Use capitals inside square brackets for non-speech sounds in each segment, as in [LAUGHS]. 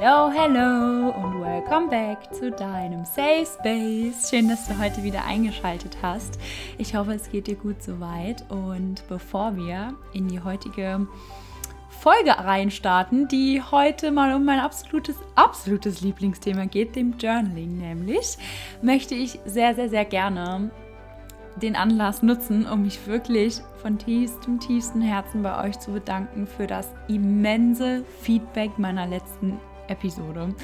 Hello, hello und welcome back zu deinem Safe Space. Schön, dass du heute wieder eingeschaltet hast. Ich hoffe, es geht dir gut soweit. Und bevor wir in die heutige Folge reinstarten, die heute mal um mein absolutes, absolutes Lieblingsthema geht, dem Journaling nämlich, möchte ich sehr, sehr, sehr gerne den Anlass nutzen, um mich wirklich von tiefstem, tiefstem Herzen bei euch zu bedanken für das immense Feedback meiner letzten Episode,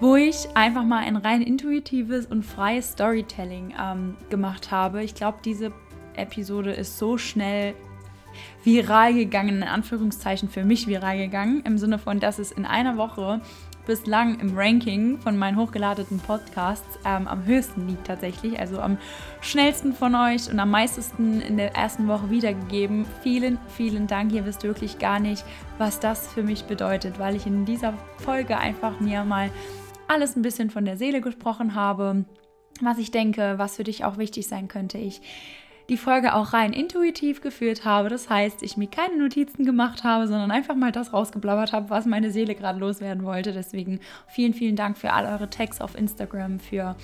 wo ich einfach mal ein rein intuitives und freies Storytelling ähm, gemacht habe. Ich glaube, diese Episode ist so schnell viral gegangen, in Anführungszeichen für mich viral gegangen, im Sinne von, dass es in einer Woche bislang im Ranking von meinen hochgeladenen Podcasts ähm, am höchsten liegt tatsächlich. Also am schnellsten von euch und am meisten in der ersten Woche wiedergegeben. Vielen, vielen Dank. Ihr wisst wirklich gar nicht, was das für mich bedeutet, weil ich in dieser Folge einfach mir mal alles ein bisschen von der Seele gesprochen habe was ich denke, was für dich auch wichtig sein könnte. Ich die Folge auch rein intuitiv geführt habe. Das heißt, ich mir keine Notizen gemacht habe, sondern einfach mal das rausgeblabbert habe, was meine Seele gerade loswerden wollte. Deswegen vielen, vielen Dank für all eure Tags auf Instagram, für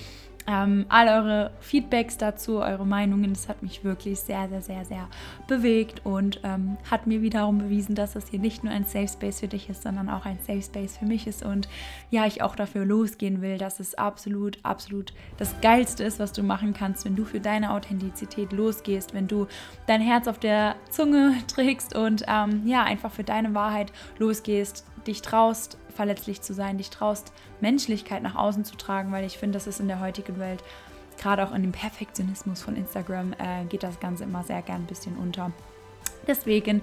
ähm, all eure Feedbacks dazu, eure Meinungen. Das hat mich wirklich sehr, sehr, sehr, sehr bewegt und ähm, hat mir wiederum bewiesen, dass das hier nicht nur ein Safe Space für dich ist, sondern auch ein Safe Space für mich ist. Und ja, ich auch dafür losgehen will, dass es absolut, absolut das Geilste ist, was du machen kannst, wenn du für deine Authentizität losgehst, wenn du dein Herz auf der Zunge [LAUGHS] trägst und ähm, ja, einfach für deine Wahrheit losgehst, dich traust, verletzlich zu sein, dich traust, Menschlichkeit nach außen zu tragen, weil ich finde, das ist in der heutigen Welt, gerade auch in dem Perfektionismus von Instagram, äh, geht das Ganze immer sehr gern ein bisschen unter. Deswegen,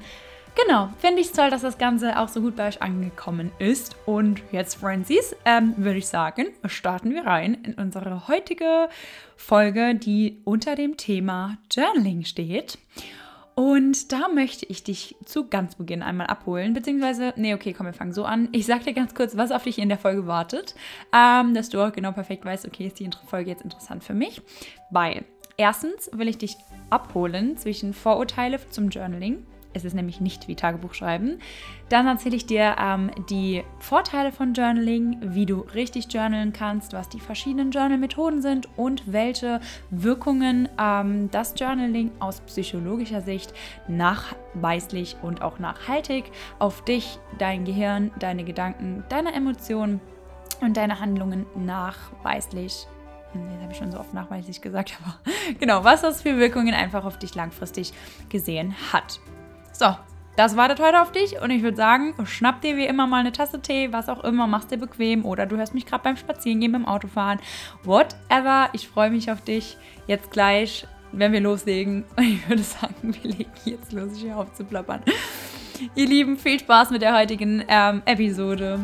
genau, finde ich es toll, dass das Ganze auch so gut bei euch angekommen ist. Und jetzt, Francis, ähm, würde ich sagen, starten wir rein in unsere heutige Folge, die unter dem Thema Journaling steht. Und da möchte ich dich zu ganz Beginn einmal abholen, beziehungsweise, nee, okay, komm, wir fangen so an. Ich sag dir ganz kurz, was auf dich in der Folge wartet, ähm, dass du auch genau perfekt weißt, okay, ist die Folge jetzt interessant für mich, weil erstens will ich dich abholen zwischen Vorurteile zum Journaling, es ist nämlich nicht wie Tagebuch schreiben. Dann erzähle ich dir ähm, die Vorteile von Journaling, wie du richtig journalen kannst, was die verschiedenen Journal-Methoden sind und welche Wirkungen ähm, das Journaling aus psychologischer Sicht nachweislich und auch nachhaltig auf dich, dein Gehirn, deine Gedanken, deine Emotionen und deine Handlungen nachweislich hm, das habe ich schon so oft nachweislich gesagt, [LAUGHS] aber genau, was das für Wirkungen einfach auf dich langfristig gesehen hat. So, das wartet heute auf dich und ich würde sagen, schnapp dir wie immer mal eine Tasse Tee, was auch immer, mach's dir bequem oder du hörst mich gerade beim Spazierengehen, beim Autofahren, whatever. Ich freue mich auf dich jetzt gleich, wenn wir loslegen. Und [LAUGHS] ich würde sagen, wir legen jetzt los, ich höre auf zu plappern. Ihr Lieben, viel Spaß mit der heutigen ähm, Episode.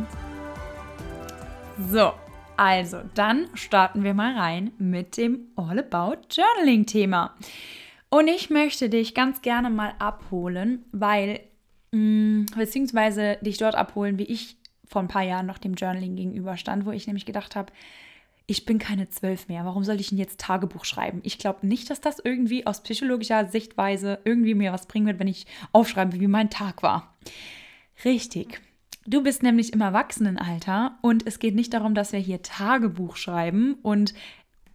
So, also dann starten wir mal rein mit dem All About Journaling Thema. Und ich möchte dich ganz gerne mal abholen, weil, mh, mm, beziehungsweise dich dort abholen, wie ich vor ein paar Jahren noch dem Journaling gegenüberstand, wo ich nämlich gedacht habe, ich bin keine zwölf mehr. Warum soll ich denn jetzt Tagebuch schreiben? Ich glaube nicht, dass das irgendwie aus psychologischer Sichtweise irgendwie mir was bringen wird, wenn ich aufschreibe, wie mein Tag war. Richtig. Du bist nämlich im Erwachsenenalter und es geht nicht darum, dass wir hier Tagebuch schreiben und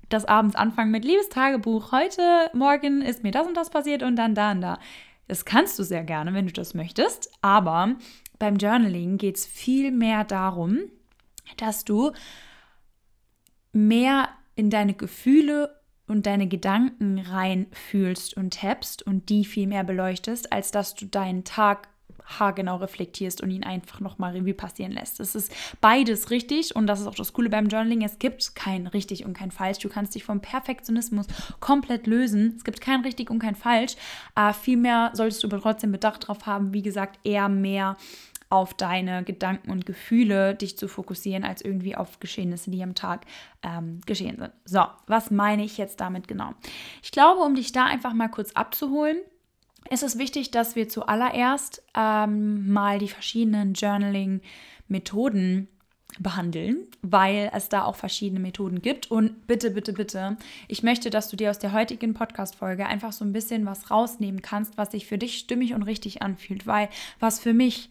das abends anfangen mit Liebestagebuch. Heute, morgen ist mir das und das passiert und dann da und da. Das kannst du sehr gerne, wenn du das möchtest. Aber beim Journaling geht es viel mehr darum, dass du mehr in deine Gefühle und deine Gedanken reinfühlst und tappst und die viel mehr beleuchtest, als dass du deinen Tag haargenau reflektierst und ihn einfach nochmal Revue passieren lässt. Es ist beides richtig und das ist auch das Coole beim Journaling. Es gibt kein richtig und kein falsch. Du kannst dich vom Perfektionismus komplett lösen. Es gibt kein richtig und kein falsch. Äh, vielmehr solltest du aber trotzdem Bedacht darauf haben, wie gesagt, eher mehr auf deine Gedanken und Gefühle dich zu fokussieren, als irgendwie auf Geschehnisse, die am Tag ähm, geschehen sind. So, was meine ich jetzt damit genau? Ich glaube, um dich da einfach mal kurz abzuholen, ist es wichtig, dass wir zuallererst ähm, mal die verschiedenen Journaling-Methoden behandeln, weil es da auch verschiedene Methoden gibt. Und bitte, bitte, bitte, ich möchte, dass du dir aus der heutigen Podcast-Folge einfach so ein bisschen was rausnehmen kannst, was sich für dich stimmig und richtig anfühlt, weil was für mich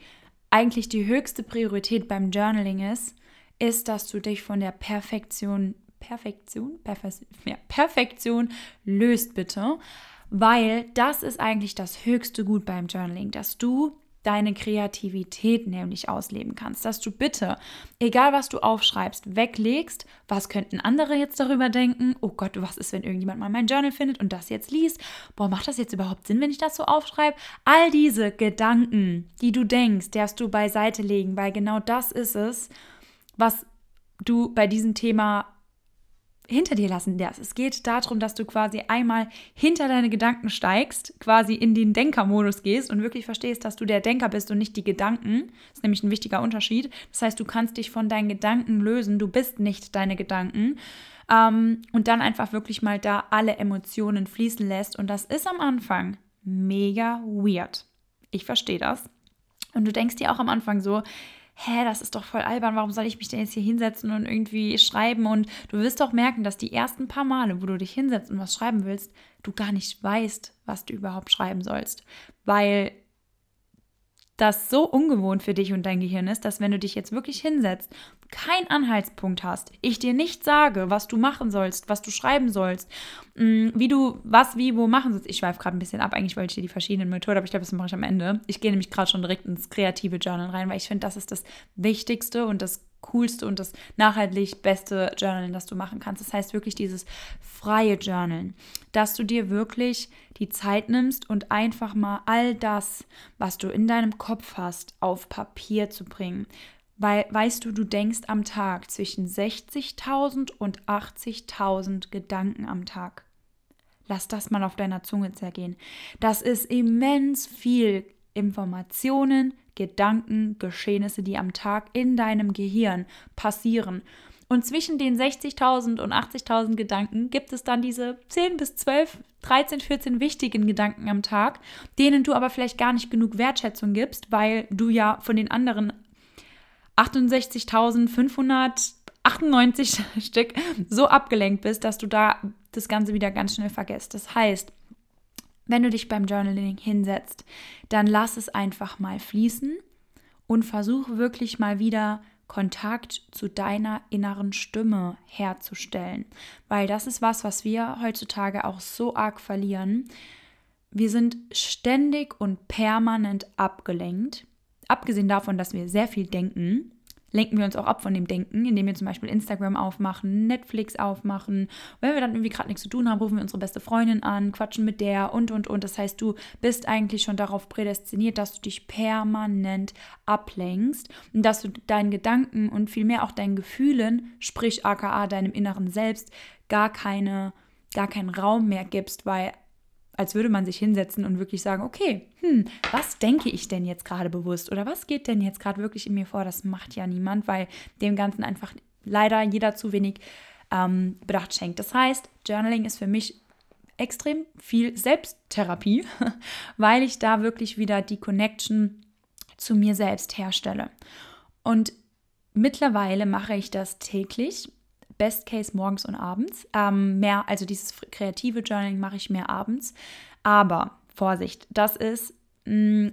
eigentlich die höchste Priorität beim Journaling ist, ist, dass du dich von der Perfektion, Perfektion, Perfektion, ja, Perfektion löst, bitte. Weil das ist eigentlich das höchste Gut beim Journaling, dass du deine Kreativität nämlich ausleben kannst, dass du bitte, egal was du aufschreibst, weglegst, was könnten andere jetzt darüber denken, oh Gott, was ist, wenn irgendjemand mal mein Journal findet und das jetzt liest, boah, macht das jetzt überhaupt Sinn, wenn ich das so aufschreibe? All diese Gedanken, die du denkst, darfst du beiseite legen, weil genau das ist es, was du bei diesem Thema hinter dir lassen darfst. Es geht darum, dass du quasi einmal hinter deine Gedanken steigst, quasi in den Denkermodus gehst und wirklich verstehst, dass du der Denker bist und nicht die Gedanken. Das ist nämlich ein wichtiger Unterschied. Das heißt, du kannst dich von deinen Gedanken lösen. Du bist nicht deine Gedanken. Ähm, und dann einfach wirklich mal da alle Emotionen fließen lässt. Und das ist am Anfang mega weird. Ich verstehe das. Und du denkst dir auch am Anfang so, hä, das ist doch voll albern, warum soll ich mich denn jetzt hier hinsetzen und irgendwie schreiben? Und du wirst doch merken, dass die ersten paar Male, wo du dich hinsetzt und was schreiben willst, du gar nicht weißt, was du überhaupt schreiben sollst. Weil das so ungewohnt für dich und dein Gehirn ist, dass wenn du dich jetzt wirklich hinsetzt, keinen Anhaltspunkt hast, ich dir nicht sage, was du machen sollst, was du schreiben sollst, mm, wie du was, wie, wo machen sollst. Ich schweife gerade ein bisschen ab, eigentlich wollte ich dir die verschiedenen Methoden, aber ich glaube, das mache ich am Ende. Ich gehe nämlich gerade schon direkt ins kreative Journal rein, weil ich finde, das ist das Wichtigste und das coolste und das nachhaltig beste Journalen, das du machen kannst. Das heißt wirklich dieses freie Journalen, dass du dir wirklich die Zeit nimmst und einfach mal all das, was du in deinem Kopf hast, auf Papier zu bringen. Weil, weißt du, du denkst am Tag zwischen 60.000 und 80.000 Gedanken am Tag. Lass das mal auf deiner Zunge zergehen. Das ist immens viel Informationen, Gedanken, Geschehnisse, die am Tag in deinem Gehirn passieren. Und zwischen den 60.000 und 80.000 Gedanken gibt es dann diese 10 bis 12, 13, 14 wichtigen Gedanken am Tag, denen du aber vielleicht gar nicht genug Wertschätzung gibst, weil du ja von den anderen 68.598 [LAUGHS] Stück so abgelenkt bist, dass du da das Ganze wieder ganz schnell vergisst. Das heißt, wenn du dich beim Journaling hinsetzt, dann lass es einfach mal fließen und versuch wirklich mal wieder Kontakt zu deiner inneren Stimme herzustellen, weil das ist was, was wir heutzutage auch so arg verlieren. Wir sind ständig und permanent abgelenkt, abgesehen davon, dass wir sehr viel denken lenken wir uns auch ab von dem Denken, indem wir zum Beispiel Instagram aufmachen, Netflix aufmachen. Wenn wir dann irgendwie gerade nichts zu tun haben, rufen wir unsere beste Freundin an, quatschen mit der und, und, und. Das heißt, du bist eigentlich schon darauf prädestiniert, dass du dich permanent ablenkst und dass du deinen Gedanken und vielmehr auch deinen Gefühlen, sprich aka deinem inneren Selbst, gar keine gar keinen Raum mehr gibst, weil als würde man sich hinsetzen und wirklich sagen, okay, hm, was denke ich denn jetzt gerade bewusst oder was geht denn jetzt gerade wirklich in mir vor? Das macht ja niemand, weil dem Ganzen einfach leider jeder zu wenig ähm, Bedacht schenkt. Das heißt, Journaling ist für mich extrem viel Selbsttherapie, [LAUGHS] weil ich da wirklich wieder die Connection zu mir selbst herstelle. Und mittlerweile mache ich das täglich Best Case morgens und abends. Ähm, mehr, also dieses kreative Journaling mache ich mehr abends. Aber Vorsicht, das ist, mm,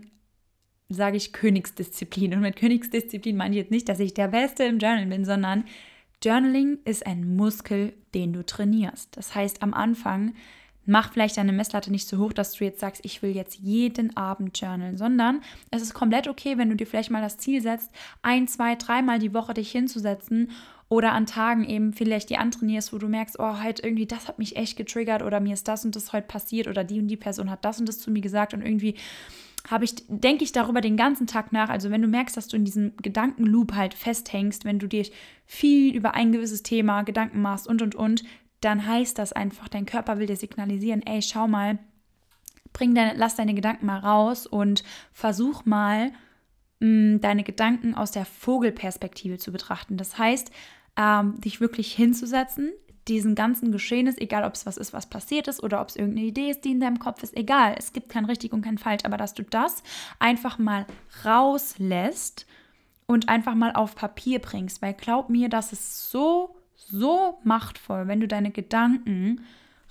sage ich, Königsdisziplin. Und mit Königsdisziplin meine ich jetzt nicht, dass ich der Beste im Journal bin, sondern Journaling ist ein Muskel, den du trainierst. Das heißt, am Anfang mach vielleicht deine Messlatte nicht so hoch, dass du jetzt sagst, ich will jetzt jeden Abend journalen, sondern es ist komplett okay, wenn du dir vielleicht mal das Ziel setzt, ein, zwei, dreimal die Woche dich hinzusetzen oder an Tagen eben vielleicht die antrainierst, wo du merkst, oh, halt irgendwie, das hat mich echt getriggert oder mir ist das und das heute passiert oder die und die Person hat das und das zu mir gesagt und irgendwie habe ich, denke ich darüber den ganzen Tag nach. Also wenn du merkst, dass du in diesem Gedankenloop halt festhängst, wenn du dir viel über ein gewisses Thema Gedanken machst und und und, dann heißt das einfach, dein Körper will dir signalisieren, ey, schau mal, bring deine, lass deine Gedanken mal raus und versuch mal, mm, deine Gedanken aus der Vogelperspektive zu betrachten. Das heißt, ähm, dich wirklich hinzusetzen, diesen ganzen Geschehnis, egal ob es was ist, was passiert ist oder ob es irgendeine Idee ist, die in deinem Kopf ist, egal, es gibt kein richtig und kein falsch, aber dass du das einfach mal rauslässt und einfach mal auf Papier bringst, weil glaub mir, das ist so, so machtvoll, wenn du deine Gedanken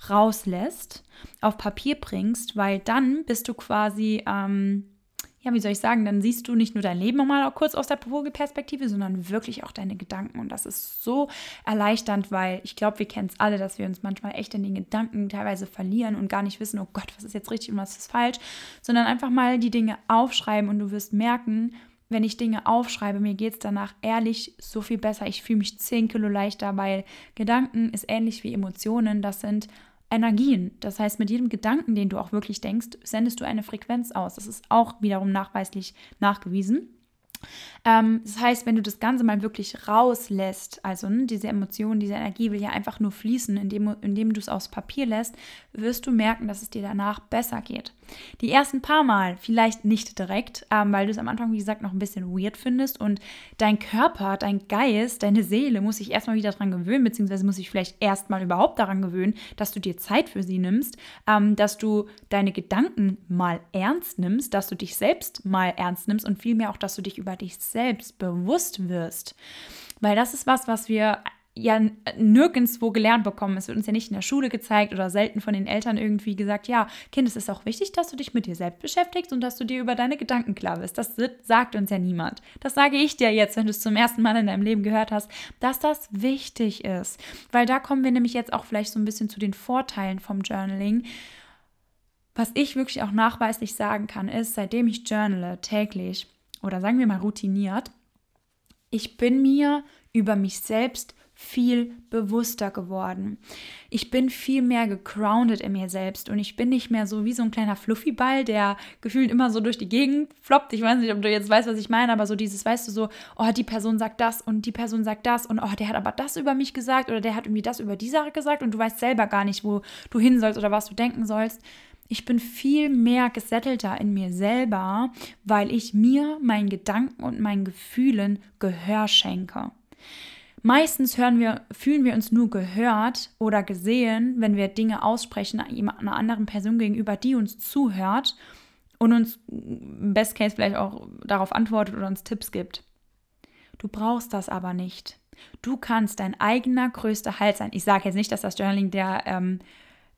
rauslässt, auf Papier bringst, weil dann bist du quasi, ähm, ja, wie soll ich sagen, dann siehst du nicht nur dein Leben nochmal kurz aus der Vogelperspektive, sondern wirklich auch deine Gedanken. Und das ist so erleichternd, weil ich glaube, wir kennen es alle, dass wir uns manchmal echt in den Gedanken teilweise verlieren und gar nicht wissen, oh Gott, was ist jetzt richtig und was ist falsch, sondern einfach mal die Dinge aufschreiben und du wirst merken, wenn ich Dinge aufschreibe, mir geht es danach ehrlich so viel besser. Ich fühle mich 10 Kilo leichter, weil Gedanken ist ähnlich wie Emotionen. Das sind Energien. Das heißt, mit jedem Gedanken, den du auch wirklich denkst, sendest du eine Frequenz aus. Das ist auch wiederum nachweislich nachgewiesen. Ähm, das heißt, wenn du das Ganze mal wirklich rauslässt, also ne, diese Emotion, diese Energie will ja einfach nur fließen, indem, indem du es aufs Papier lässt, wirst du merken, dass es dir danach besser geht. Die ersten paar Mal vielleicht nicht direkt, ähm, weil du es am Anfang, wie gesagt, noch ein bisschen weird findest und dein Körper, dein Geist, deine Seele muss sich erstmal wieder daran gewöhnen, beziehungsweise muss sich vielleicht erstmal überhaupt daran gewöhnen, dass du dir Zeit für sie nimmst, ähm, dass du deine Gedanken mal ernst nimmst, dass du dich selbst mal ernst nimmst und vielmehr auch, dass du dich über dich selbst bewusst wirst. Weil das ist was, was wir ja nirgendwo gelernt bekommen. Es wird uns ja nicht in der Schule gezeigt oder selten von den Eltern irgendwie gesagt, ja, Kind, es ist auch wichtig, dass du dich mit dir selbst beschäftigst und dass du dir über deine Gedanken klar bist. Das sagt uns ja niemand. Das sage ich dir jetzt, wenn du es zum ersten Mal in deinem Leben gehört hast, dass das wichtig ist. Weil da kommen wir nämlich jetzt auch vielleicht so ein bisschen zu den Vorteilen vom Journaling. Was ich wirklich auch nachweislich sagen kann, ist, seitdem ich journale täglich oder sagen wir mal routiniert, ich bin mir über mich selbst viel bewusster geworden. Ich bin viel mehr gegroundet in mir selbst und ich bin nicht mehr so wie so ein kleiner Fluffyball, der gefühlt immer so durch die Gegend floppt. Ich weiß nicht, ob du jetzt weißt, was ich meine, aber so dieses, weißt du, so, oh, die Person sagt das und die Person sagt das und oh, der hat aber das über mich gesagt oder der hat irgendwie das über die Sache gesagt und du weißt selber gar nicht, wo du hin sollst oder was du denken sollst. Ich bin viel mehr gesettelter in mir selber, weil ich mir, meinen Gedanken und meinen Gefühlen Gehör schenke. Meistens hören wir, fühlen wir uns nur gehört oder gesehen, wenn wir Dinge aussprechen einer anderen Person gegenüber, die uns zuhört und uns im Best Case vielleicht auch darauf antwortet oder uns Tipps gibt. Du brauchst das aber nicht. Du kannst dein eigener größter Halt sein. Ich sage jetzt nicht, dass das Journaling der, ähm,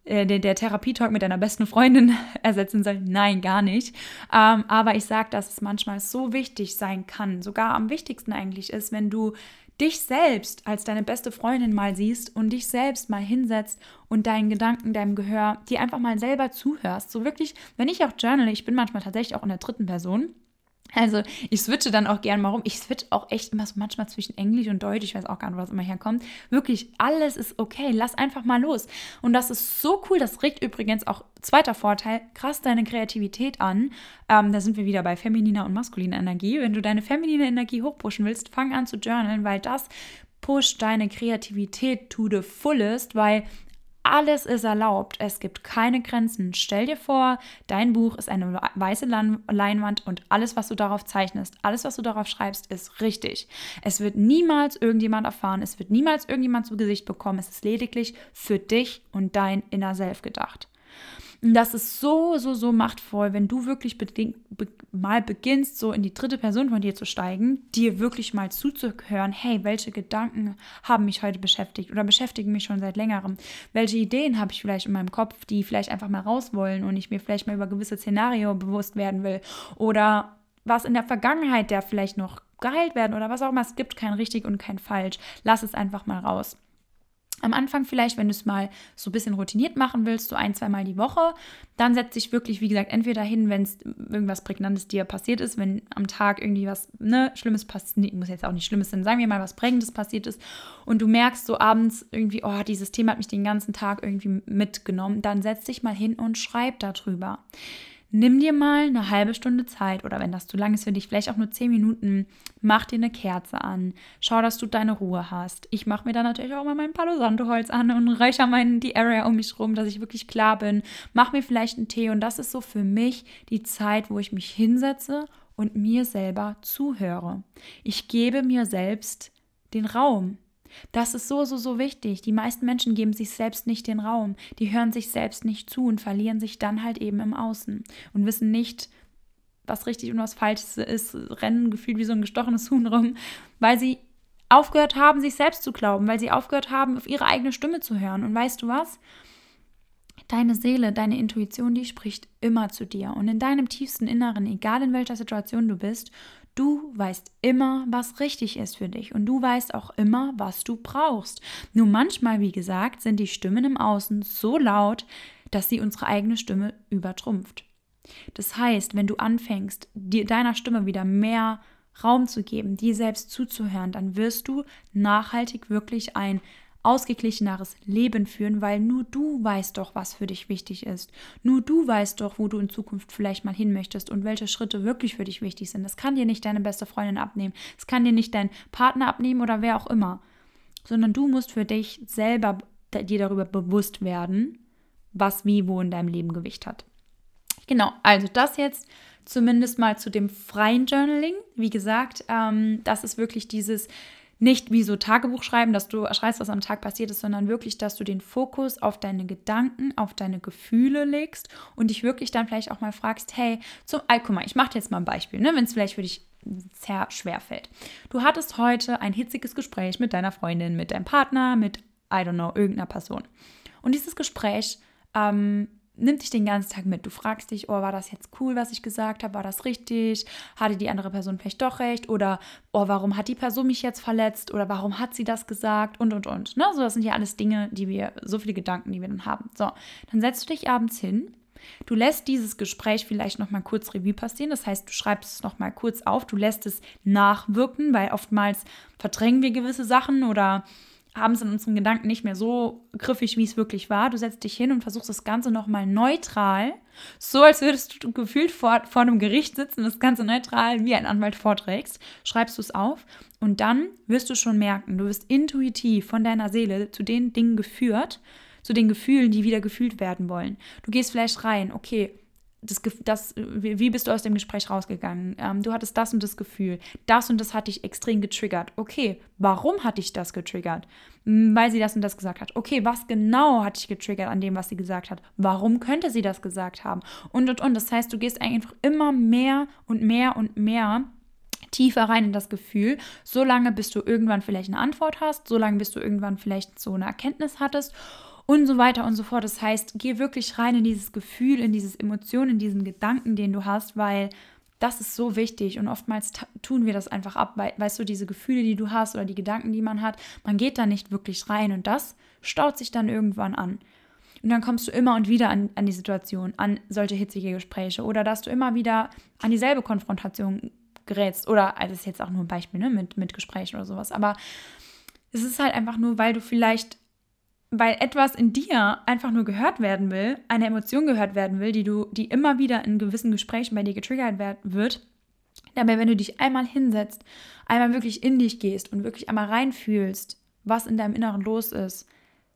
äh, der, der Therapietalk mit deiner besten Freundin [LAUGHS] ersetzen soll. Nein, gar nicht. Ähm, aber ich sage, dass es manchmal so wichtig sein kann, sogar am wichtigsten eigentlich ist, wenn du dich selbst als deine beste Freundin mal siehst und dich selbst mal hinsetzt und deinen Gedanken, deinem Gehör, dir einfach mal selber zuhörst. So wirklich, wenn ich auch journale, ich bin manchmal tatsächlich auch in der dritten Person, also ich switche dann auch gern mal rum. Ich switche auch echt immer so manchmal zwischen Englisch und Deutsch. Ich weiß auch gar nicht, was immer herkommt. Wirklich, alles ist okay. Lass einfach mal los. Und das ist so cool. Das regt übrigens auch, zweiter Vorteil, krass deine Kreativität an. Ähm, da sind wir wieder bei femininer und maskuliner Energie. Wenn du deine feminine Energie hochpushen willst, fang an zu journalen, weil das pusht deine Kreativität to the fullest, weil alles ist erlaubt. Es gibt keine Grenzen. Stell dir vor, dein Buch ist eine weiße Leinwand und alles, was du darauf zeichnest, alles, was du darauf schreibst, ist richtig. Es wird niemals irgendjemand erfahren. Es wird niemals irgendjemand zu Gesicht bekommen. Es ist lediglich für dich und dein Inner Self gedacht. Das ist so, so, so machtvoll, wenn du wirklich be mal beginnst, so in die dritte Person von dir zu steigen, dir wirklich mal zuzuhören, hey, welche Gedanken haben mich heute beschäftigt oder beschäftigen mich schon seit längerem? Welche Ideen habe ich vielleicht in meinem Kopf, die vielleicht einfach mal raus wollen und ich mir vielleicht mal über gewisse Szenario bewusst werden will? Oder was in der Vergangenheit, der vielleicht noch geheilt werden oder was auch immer. Es gibt kein richtig und kein falsch. Lass es einfach mal raus. Am Anfang vielleicht, wenn du es mal so ein bisschen routiniert machen willst, so ein, zweimal die Woche, dann setz dich wirklich, wie gesagt, entweder hin, wenn es irgendwas Prägnantes dir passiert ist, wenn am Tag irgendwie was ne, Schlimmes passiert, nee, muss jetzt auch nicht Schlimmes sein, sagen wir mal, was Prägendes passiert ist und du merkst so abends irgendwie, oh, dieses Thema hat mich den ganzen Tag irgendwie mitgenommen, dann setz dich mal hin und schreib darüber. Nimm dir mal eine halbe Stunde Zeit oder wenn das zu lang ist für dich, vielleicht auch nur zehn Minuten. Mach dir eine Kerze an. Schau, dass du deine Ruhe hast. Ich mache mir dann natürlich auch mal mein Palo Santo Holz an und räuchere meinen, die Area um mich rum, dass ich wirklich klar bin. Mach mir vielleicht einen Tee und das ist so für mich die Zeit, wo ich mich hinsetze und mir selber zuhöre. Ich gebe mir selbst den Raum. Das ist so, so, so wichtig. Die meisten Menschen geben sich selbst nicht den Raum. Die hören sich selbst nicht zu und verlieren sich dann halt eben im Außen und wissen nicht, was richtig und was falsch ist, rennen gefühlt wie so ein gestochenes Huhn rum, weil sie aufgehört haben, sich selbst zu glauben, weil sie aufgehört haben, auf ihre eigene Stimme zu hören. Und weißt du was? Deine Seele, deine Intuition, die spricht immer zu dir. Und in deinem tiefsten Inneren, egal in welcher Situation du bist, du weißt immer, was richtig ist für dich. Und du weißt auch immer, was du brauchst. Nur manchmal, wie gesagt, sind die Stimmen im Außen so laut, dass sie unsere eigene Stimme übertrumpft. Das heißt, wenn du anfängst, dir, deiner Stimme wieder mehr Raum zu geben, dir selbst zuzuhören, dann wirst du nachhaltig wirklich ein ausgeglicheneres Leben führen, weil nur du weißt doch, was für dich wichtig ist. Nur du weißt doch, wo du in Zukunft vielleicht mal hin möchtest und welche Schritte wirklich für dich wichtig sind. Das kann dir nicht deine beste Freundin abnehmen. Das kann dir nicht dein Partner abnehmen oder wer auch immer. Sondern du musst für dich selber dir darüber bewusst werden, was wie wo in deinem Leben Gewicht hat. Genau, also das jetzt zumindest mal zu dem freien Journaling. Wie gesagt, ähm, das ist wirklich dieses nicht wie so Tagebuch schreiben, dass du schreibst, was am Tag passiert ist, sondern wirklich, dass du den Fokus auf deine Gedanken, auf deine Gefühle legst und dich wirklich dann vielleicht auch mal fragst, hey, zum, ah, guck mal, ich mache jetzt mal ein Beispiel, ne, wenn es vielleicht für dich sehr schwer fällt. Du hattest heute ein hitziges Gespräch mit deiner Freundin, mit deinem Partner, mit, I don't know, irgendeiner Person. Und dieses Gespräch ähm, nimmt dich den ganzen Tag mit. Du fragst dich, oh, war das jetzt cool, was ich gesagt habe? War das richtig? Hatte die andere Person vielleicht doch recht? Oder, oh, warum hat die Person mich jetzt verletzt? Oder warum hat sie das gesagt? Und, und, und. Ne? So, das sind ja alles Dinge, die wir, so viele Gedanken, die wir dann haben. So, dann setzt du dich abends hin. Du lässt dieses Gespräch vielleicht noch mal kurz Revue passieren. Das heißt, du schreibst es noch mal kurz auf. Du lässt es nachwirken, weil oftmals verdrängen wir gewisse Sachen oder haben es in unseren Gedanken nicht mehr so griffig, wie es wirklich war. Du setzt dich hin und versuchst das Ganze nochmal neutral, so als würdest du gefühlt vor, vor einem Gericht sitzen, das Ganze neutral wie ein Anwalt vorträgst, schreibst du es auf und dann wirst du schon merken, du wirst intuitiv von deiner Seele zu den Dingen geführt, zu den Gefühlen, die wieder gefühlt werden wollen. Du gehst vielleicht rein, okay, das, das, wie bist du aus dem Gespräch rausgegangen? Ähm, du hattest das und das Gefühl. Das und das hat dich extrem getriggert. Okay, warum hat dich das getriggert? Hm, weil sie das und das gesagt hat. Okay, was genau hat dich getriggert an dem, was sie gesagt hat? Warum könnte sie das gesagt haben? Und, und, und. Das heißt, du gehst einfach immer mehr und mehr und mehr tiefer rein in das Gefühl, so lange bis du irgendwann vielleicht eine Antwort hast, so lange bis du irgendwann vielleicht so eine Erkenntnis hattest und so weiter und so fort. Das heißt, geh wirklich rein in dieses Gefühl, in dieses Emotion, in diesen Gedanken, den du hast, weil das ist so wichtig und oftmals tun wir das einfach ab, weil, weißt du, diese Gefühle, die du hast oder die Gedanken, die man hat, man geht da nicht wirklich rein und das staut sich dann irgendwann an. Und dann kommst du immer und wieder an, an die Situation, an solche hitzige Gespräche oder dass du immer wieder an dieselbe Konfrontation gerätst oder, also das ist jetzt auch nur ein Beispiel ne, mit, mit Gesprächen oder sowas, aber es ist halt einfach nur, weil du vielleicht weil etwas in dir einfach nur gehört werden will, eine Emotion gehört werden will, die du, die immer wieder in gewissen Gesprächen bei dir getriggert wird. Dabei, wenn du dich einmal hinsetzt, einmal wirklich in dich gehst und wirklich einmal reinfühlst, was in deinem Inneren los ist,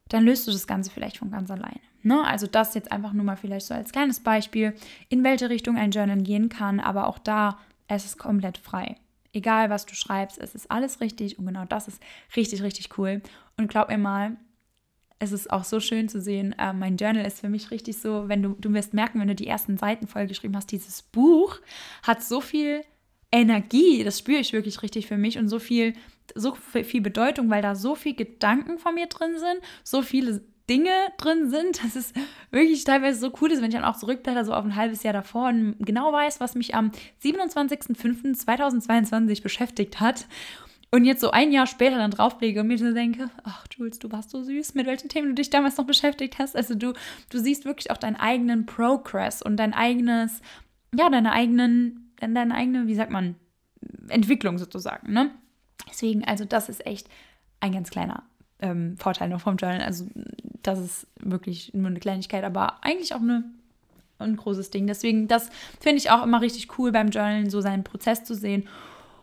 dann löst du das Ganze vielleicht von ganz alleine. Ne? Also das jetzt einfach nur mal vielleicht so als kleines Beispiel, in welche Richtung ein Journal gehen kann, aber auch da, es ist komplett frei. Egal, was du schreibst, es ist alles richtig und genau das ist richtig, richtig cool. Und glaub mir mal, es ist auch so schön zu sehen. Äh, mein Journal ist für mich richtig so, wenn du, du wirst merken, wenn du die ersten Seiten vollgeschrieben hast, dieses Buch hat so viel Energie, das spüre ich wirklich richtig für mich und so viel, so viel Bedeutung, weil da so viel Gedanken von mir drin sind, so viele Dinge drin sind, dass es wirklich teilweise so cool ist, wenn ich dann auch zurückblätter, so auf ein halbes Jahr davor und genau weiß, was mich am 27.05.2022 beschäftigt hat und jetzt so ein Jahr später dann drauflege und mir so denke, ach Jules, du warst so süß, mit welchen Themen du dich damals noch beschäftigt hast. Also du, du siehst wirklich auch deinen eigenen Progress und dein eigenes, ja, deine eigenen, deine eigene, wie sagt man, Entwicklung sozusagen, ne? Deswegen, also das ist echt ein ganz kleiner ähm, Vorteil noch vom Journal. Also das ist wirklich nur eine Kleinigkeit, aber eigentlich auch eine, ein großes Ding. Deswegen, das finde ich auch immer richtig cool beim Journalen, so seinen Prozess zu sehen.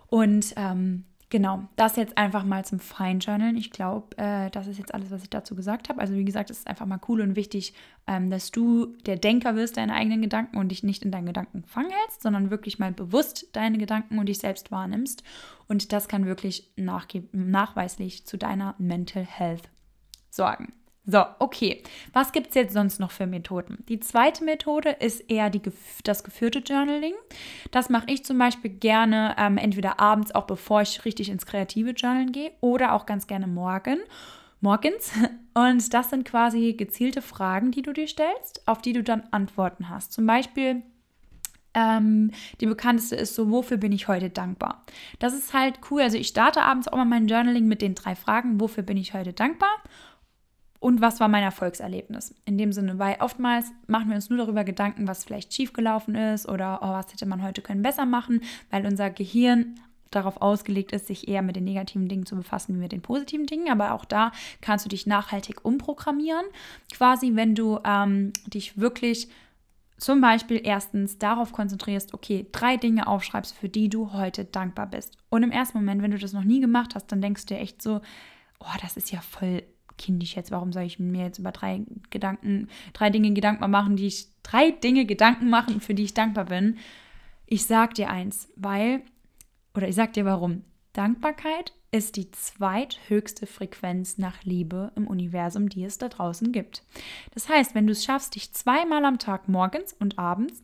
Und ähm, Genau, das jetzt einfach mal zum Feinjournalen. Ich glaube, äh, das ist jetzt alles, was ich dazu gesagt habe. Also wie gesagt, es ist einfach mal cool und wichtig, ähm, dass du der Denker wirst, deine eigenen Gedanken und dich nicht in deinen Gedanken fangen hältst, sondern wirklich mal bewusst deine Gedanken und dich selbst wahrnimmst. Und das kann wirklich nachweislich zu deiner Mental Health sorgen. So, okay. Was gibt es jetzt sonst noch für Methoden? Die zweite Methode ist eher die, das geführte Journaling. Das mache ich zum Beispiel gerne ähm, entweder abends, auch bevor ich richtig ins kreative Journalen gehe, oder auch ganz gerne morgen morgens. [LAUGHS] Und das sind quasi gezielte Fragen, die du dir stellst, auf die du dann Antworten hast. Zum Beispiel, ähm, die bekannteste ist so, wofür bin ich heute dankbar? Das ist halt cool. Also ich starte abends auch mal mein Journaling mit den drei Fragen, wofür bin ich heute dankbar? Und was war mein Erfolgserlebnis? In dem Sinne, weil oftmals machen wir uns nur darüber Gedanken, was vielleicht schiefgelaufen ist oder oh, was hätte man heute können besser machen, weil unser Gehirn darauf ausgelegt ist, sich eher mit den negativen Dingen zu befassen wie mit den positiven Dingen. Aber auch da kannst du dich nachhaltig umprogrammieren. Quasi, wenn du ähm, dich wirklich zum Beispiel erstens darauf konzentrierst, okay, drei Dinge aufschreibst, für die du heute dankbar bist. Und im ersten Moment, wenn du das noch nie gemacht hast, dann denkst du dir echt so, oh, das ist ja voll kindisch jetzt. Warum soll ich mir jetzt über drei Gedanken, drei Dinge Gedanken machen, die ich, drei Dinge Gedanken machen, für die ich dankbar bin? Ich sag dir eins, weil oder ich sag dir warum. Dankbarkeit ist die zweithöchste Frequenz nach Liebe im Universum, die es da draußen gibt. Das heißt, wenn du es schaffst, dich zweimal am Tag morgens und abends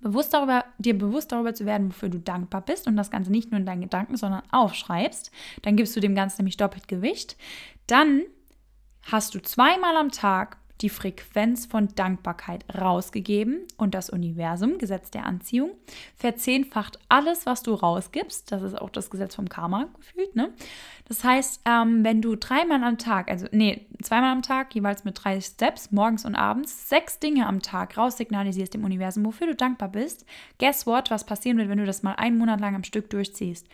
bewusst darüber, dir bewusst darüber zu werden, wofür du dankbar bist und das Ganze nicht nur in deinen Gedanken, sondern aufschreibst, dann gibst du dem Ganzen nämlich doppelt Gewicht, dann hast du zweimal am Tag die Frequenz von Dankbarkeit rausgegeben und das Universum, Gesetz der Anziehung, verzehnfacht alles, was du rausgibst. Das ist auch das Gesetz vom Karma gefühlt. Ne? Das heißt, ähm, wenn du dreimal am Tag, also nee, zweimal am Tag, jeweils mit drei Steps, morgens und abends, sechs Dinge am Tag raussignalisierst dem Universum, wofür du dankbar bist, guess what, was passieren wird, wenn du das mal einen Monat lang am Stück durchziehst?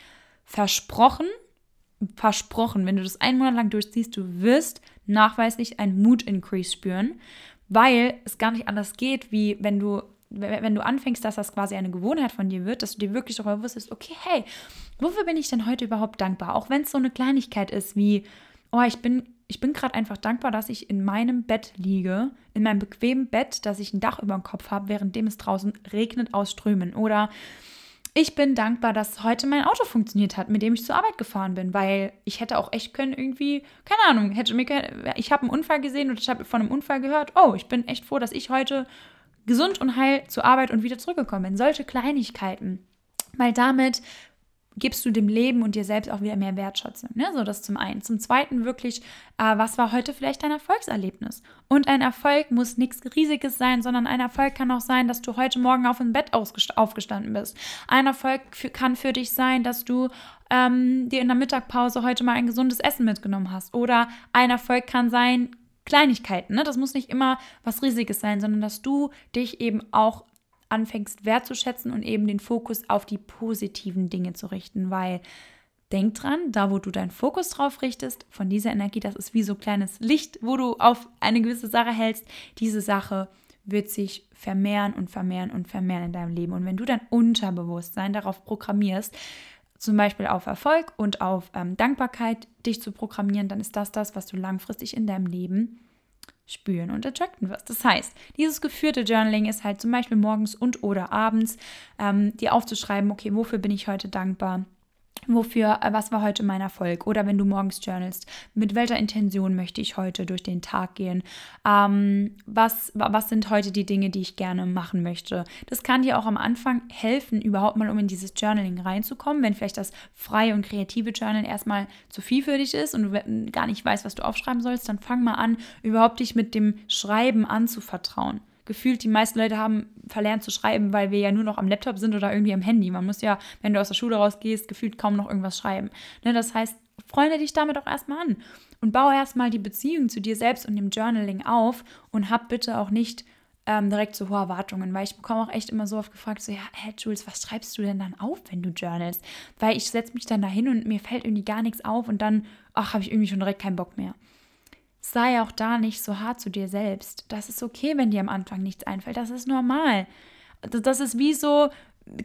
Versprochen, versprochen, wenn du das einen Monat lang durchziehst, du wirst nachweislich einen Mood-Increase spüren, weil es gar nicht anders geht, wie wenn du wenn du anfängst, dass das quasi eine Gewohnheit von dir wird, dass du dir wirklich darüber bewusst bist, okay, hey, wofür bin ich denn heute überhaupt dankbar? Auch wenn es so eine Kleinigkeit ist wie, oh, ich bin, ich bin gerade einfach dankbar, dass ich in meinem Bett liege, in meinem bequemen Bett, dass ich ein Dach über dem Kopf habe, währenddem es draußen regnet aus Strömen. Oder ich bin dankbar, dass heute mein Auto funktioniert hat, mit dem ich zur Arbeit gefahren bin, weil ich hätte auch echt können irgendwie, keine Ahnung, hätte mir, ich habe einen Unfall gesehen und ich habe von einem Unfall gehört. Oh, ich bin echt froh, dass ich heute gesund und heil zur Arbeit und wieder zurückgekommen bin. Solche Kleinigkeiten, weil damit gibst du dem Leben und dir selbst auch wieder mehr Wertschätzung. Ne? So das zum einen. Zum zweiten wirklich, äh, was war heute vielleicht dein Erfolgserlebnis? Und ein Erfolg muss nichts Riesiges sein, sondern ein Erfolg kann auch sein, dass du heute Morgen auf dem Bett aufgestanden bist. Ein Erfolg für, kann für dich sein, dass du ähm, dir in der Mittagpause heute mal ein gesundes Essen mitgenommen hast. Oder ein Erfolg kann sein, Kleinigkeiten. Ne? Das muss nicht immer was Riesiges sein, sondern dass du dich eben auch anfängst wertzuschätzen und eben den Fokus auf die positiven Dinge zu richten, weil denk dran, da wo du deinen Fokus drauf richtest, von dieser Energie, das ist wie so kleines Licht, wo du auf eine gewisse Sache hältst, diese Sache wird sich vermehren und vermehren und vermehren in deinem Leben. Und wenn du dein Unterbewusstsein darauf programmierst, zum Beispiel auf Erfolg und auf ähm, Dankbarkeit dich zu programmieren, dann ist das das, was du langfristig in deinem Leben spüren und attracten wirst. Das heißt, dieses geführte Journaling ist halt zum Beispiel morgens und oder abends, ähm, dir aufzuschreiben, okay, wofür bin ich heute dankbar? Wofür, äh, was war heute mein Erfolg? Oder wenn du morgens journalst, mit welcher Intention möchte ich heute durch den Tag gehen? Ähm, was, was sind heute die Dinge, die ich gerne machen möchte? Das kann dir auch am Anfang helfen, überhaupt mal um in dieses Journaling reinzukommen, wenn vielleicht das freie und kreative Journal erstmal zu viel für dich ist und du gar nicht weißt, was du aufschreiben sollst, dann fang mal an, überhaupt dich mit dem Schreiben anzuvertrauen gefühlt die meisten Leute haben verlernt zu schreiben, weil wir ja nur noch am Laptop sind oder irgendwie am Handy. Man muss ja, wenn du aus der Schule rausgehst, gefühlt kaum noch irgendwas schreiben. Ne, das heißt, freunde dich damit auch erstmal an und baue erstmal die Beziehung zu dir selbst und dem Journaling auf und hab bitte auch nicht ähm, direkt so hohe Erwartungen, weil ich bekomme auch echt immer so oft gefragt, so, ja, hey Jules, was schreibst du denn dann auf, wenn du journalst? Weil ich setze mich dann da hin und mir fällt irgendwie gar nichts auf und dann, ach, habe ich irgendwie schon direkt keinen Bock mehr sei auch da nicht so hart zu dir selbst. Das ist okay, wenn dir am Anfang nichts einfällt. Das ist normal. Das ist wie so,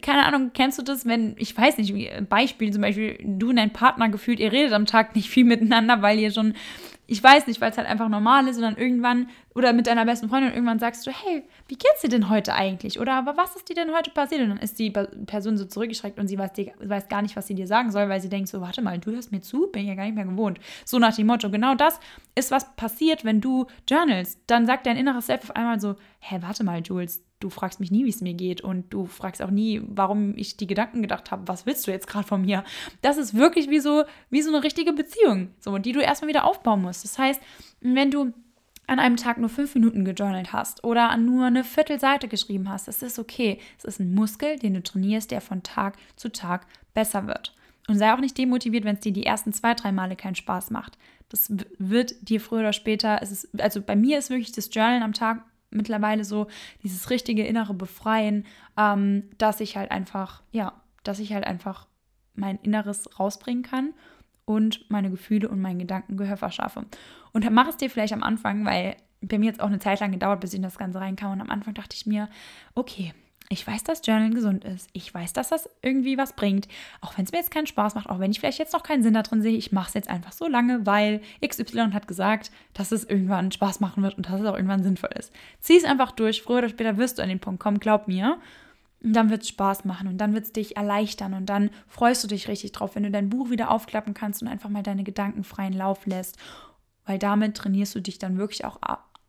keine Ahnung, kennst du das, wenn, ich weiß nicht, Beispiel zum Beispiel, du und dein Partner gefühlt, ihr redet am Tag nicht viel miteinander, weil ihr schon, ich weiß nicht, weil es halt einfach normal ist dann irgendwann oder mit deiner besten Freundin irgendwann sagst du, hey, wie geht's dir denn heute eigentlich? Oder aber was ist dir denn heute passiert? Und dann ist die Person so zurückgeschreckt und sie weiß, die, weiß gar nicht, was sie dir sagen soll, weil sie denkt so, warte mal, du hörst mir zu, bin ich ja gar nicht mehr gewohnt. So nach dem Motto, genau das ist, was passiert, wenn du journalst. Dann sagt dein inneres Selbst auf einmal so, hä, warte mal, Jules, du fragst mich nie, wie es mir geht und du fragst auch nie, warum ich die Gedanken gedacht habe, was willst du jetzt gerade von mir? Das ist wirklich wie so, wie so eine richtige Beziehung, so, die du erstmal wieder aufbauen musst. Das heißt, wenn du an einem Tag nur fünf Minuten gejournalt hast oder nur eine Viertelseite geschrieben hast, das ist okay. Es ist ein Muskel, den du trainierst, der von Tag zu Tag besser wird. Und sei auch nicht demotiviert, wenn es dir die ersten zwei, drei Male keinen Spaß macht. Das wird dir früher oder später, es ist, also bei mir ist wirklich das Journalen am Tag mittlerweile so dieses richtige innere Befreien, ähm, dass ich halt einfach, ja, dass ich halt einfach mein Inneres rausbringen kann und meine Gefühle und meinen Gedanken Gehör verschaffe. Und mach es dir vielleicht am Anfang, weil bei mir jetzt auch eine Zeit lang gedauert, bis ich in das Ganze reinkam. Und am Anfang dachte ich mir, okay, ich weiß, dass Journalen gesund ist. Ich weiß, dass das irgendwie was bringt. Auch wenn es mir jetzt keinen Spaß macht, auch wenn ich vielleicht jetzt noch keinen Sinn darin sehe, ich mache es jetzt einfach so lange, weil XY hat gesagt, dass es irgendwann Spaß machen wird und dass es auch irgendwann sinnvoll ist. Zieh es einfach durch. Früher oder später wirst du an den Punkt kommen, glaub mir. Und dann wird es Spaß machen und dann wird es dich erleichtern und dann freust du dich richtig drauf, wenn du dein Buch wieder aufklappen kannst und einfach mal deine Gedanken freien Lauf lässt. Weil damit trainierst du dich dann wirklich auch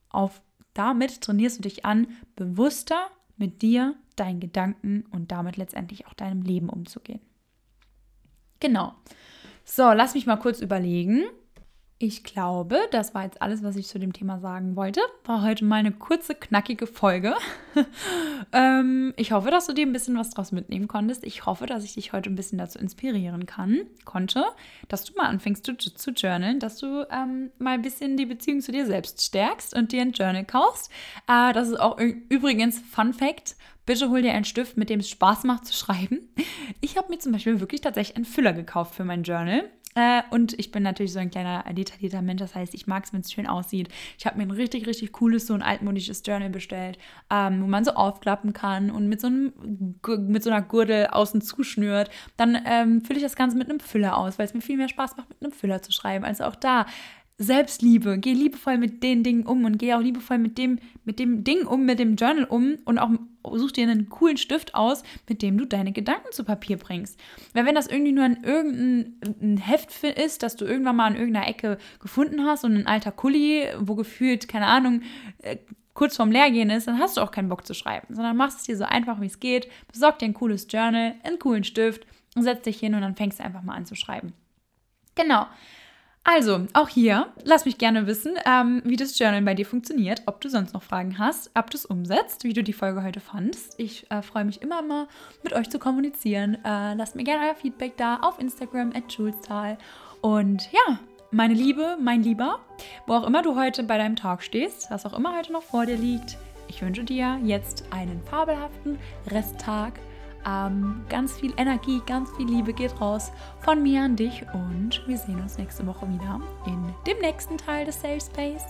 auf, damit trainierst du dich an, bewusster mit dir, deinen Gedanken und damit letztendlich auch deinem Leben umzugehen. Genau. So, lass mich mal kurz überlegen. Ich glaube, das war jetzt alles, was ich zu dem Thema sagen wollte. War heute mal eine kurze, knackige Folge. [LAUGHS] ähm, ich hoffe, dass du dir ein bisschen was draus mitnehmen konntest. Ich hoffe, dass ich dich heute ein bisschen dazu inspirieren kann, konnte, dass du mal anfängst zu, zu journalen, dass du ähm, mal ein bisschen die Beziehung zu dir selbst stärkst und dir ein Journal kaufst. Äh, das ist auch übrigens Fun Fact. Bitte hol dir einen Stift, mit dem es Spaß macht zu schreiben. Ich habe mir zum Beispiel wirklich tatsächlich einen Füller gekauft für mein Journal. Äh, und ich bin natürlich so ein kleiner detaillierter Mensch, das heißt, ich mag es, wenn es schön aussieht. Ich habe mir ein richtig, richtig cooles, so ein altmodisches Journal bestellt, ähm, wo man so aufklappen kann und mit so, einem, mit so einer Gurdel außen zuschnürt. Dann ähm, fülle ich das Ganze mit einem Füller aus, weil es mir viel mehr Spaß macht, mit einem Füller zu schreiben. Also auch da Selbstliebe. Geh liebevoll mit den Dingen um und geh auch liebevoll mit dem, mit dem Ding um, mit dem Journal um und auch such dir einen coolen Stift aus, mit dem du deine Gedanken zu Papier bringst. Weil wenn das irgendwie nur ein irgendein Heft ist, das du irgendwann mal an irgendeiner Ecke gefunden hast und ein alter Kuli, wo gefühlt, keine Ahnung, äh, kurz vorm Leergehen ist, dann hast du auch keinen Bock zu schreiben, sondern machst es dir so einfach, wie es geht, besorg dir ein cooles Journal, einen coolen Stift und setz dich hin und dann fängst du einfach mal an zu schreiben. Genau. Also, auch hier, lass mich gerne wissen, ähm, wie das Journal bei dir funktioniert, ob du sonst noch Fragen hast, ob du es umsetzt, wie du die Folge heute fandest. Ich äh, freue mich immer mal, mit euch zu kommunizieren. Äh, lasst mir gerne euer Feedback da auf Instagram at Julestal. Und ja, meine Liebe, mein Lieber, wo auch immer du heute bei deinem Talk stehst, was auch immer heute noch vor dir liegt, ich wünsche dir jetzt einen fabelhaften Resttag ähm, ganz viel Energie, ganz viel Liebe geht raus von mir an dich und wir sehen uns nächste Woche wieder in dem nächsten Teil des Safe Space.